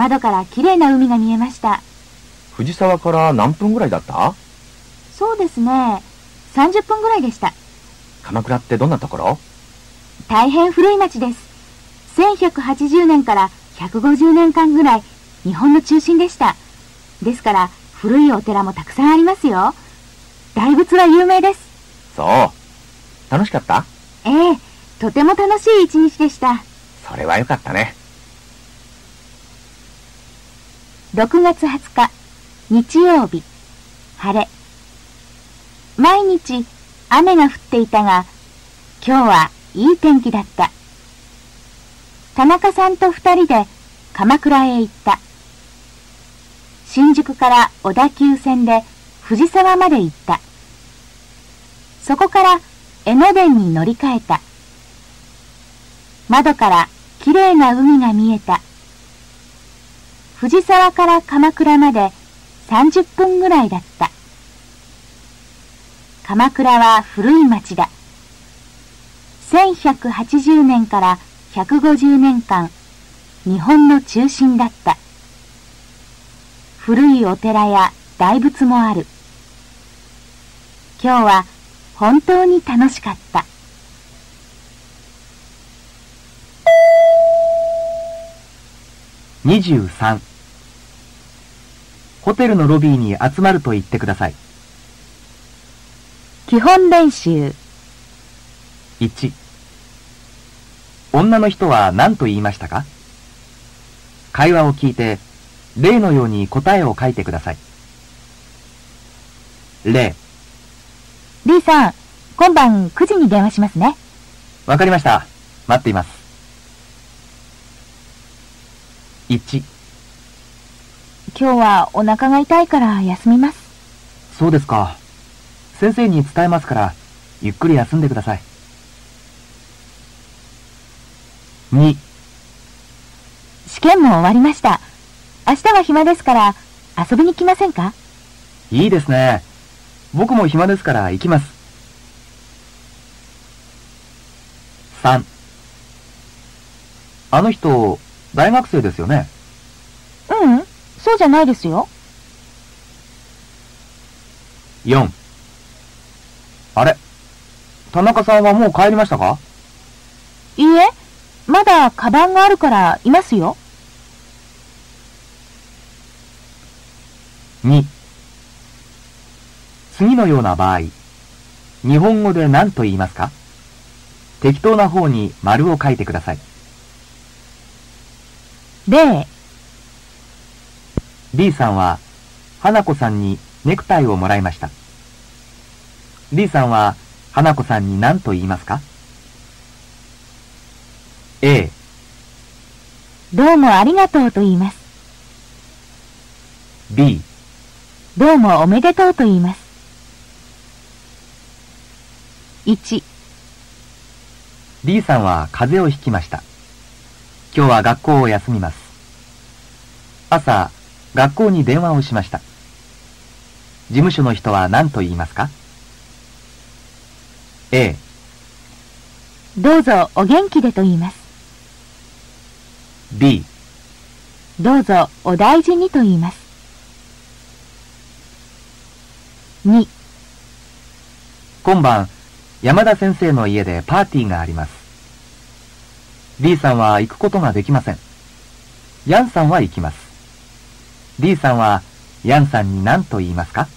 窓から綺麗な海が見えました。藤沢から何分ぐらいだった？そうですね。30分ぐらいでした。鎌倉ってどんなところ？大変古い町です。1180年から150年間ぐらい日本の中心でした。ですから古いお寺もたくさんありますよ。大仏は有名です。そう。楽しかった？ええ、とても楽しい一日でした。それはよかったね。6月20日、日曜日、晴れ。毎日雨が降っていたが、今日はいい天気だった。田中さんと二人で鎌倉へ行った。新宿から小田急線で藤沢まで行った。そこから江ノ電に乗り換えた。窓から綺麗な海が見えた。藤沢から鎌倉まで30分ぐらいだった。鎌倉は古い町だ。1180年から150年間、日本の中心だった。古いお寺や大仏もある。今日は本当に楽しかった。23ホテルのロビーに集まると言ってください。基本練習。1女の人は何と言いましたか？会話を聞いて、例のように答えを書いてください。例、リーさん、今晩9時に電話しますね。わかりました。待っています。1、今日はお腹が痛いから休みます。そうですか。先生に伝えますから、ゆっくり休んでください。2、試験も終わりました。明日は暇ですから遊びに来ませんか？いいですね。僕も暇ですから行きます。3あの人、大学生ですよね？ううん、そうじゃないですよ。4あれ？田中さんはもう帰りましたか？いいえ、まだカバンがあるからいますよ。?2 次のような場合、日本語で何と言いますか？適当な方に丸を書いてください。例、B さんは、花子さんにネクタイをもらいました。D さんは、花子さんに何と言いますか ?A、どうもありがとうと言います。B、どうもおめでとうと言います。1、D さんは風邪をひきました。今日は学校を休みます。朝、学校に電話をしました。事務所の人は何と言いますか ?A、どうぞお元気でと言います。B、どうぞお大事にと言います。2、今晩、山田先生の家でパーティーがあります。D さんは行くことができません。ヤンさんは行きます。D さんはヤンさんに何と言いますか？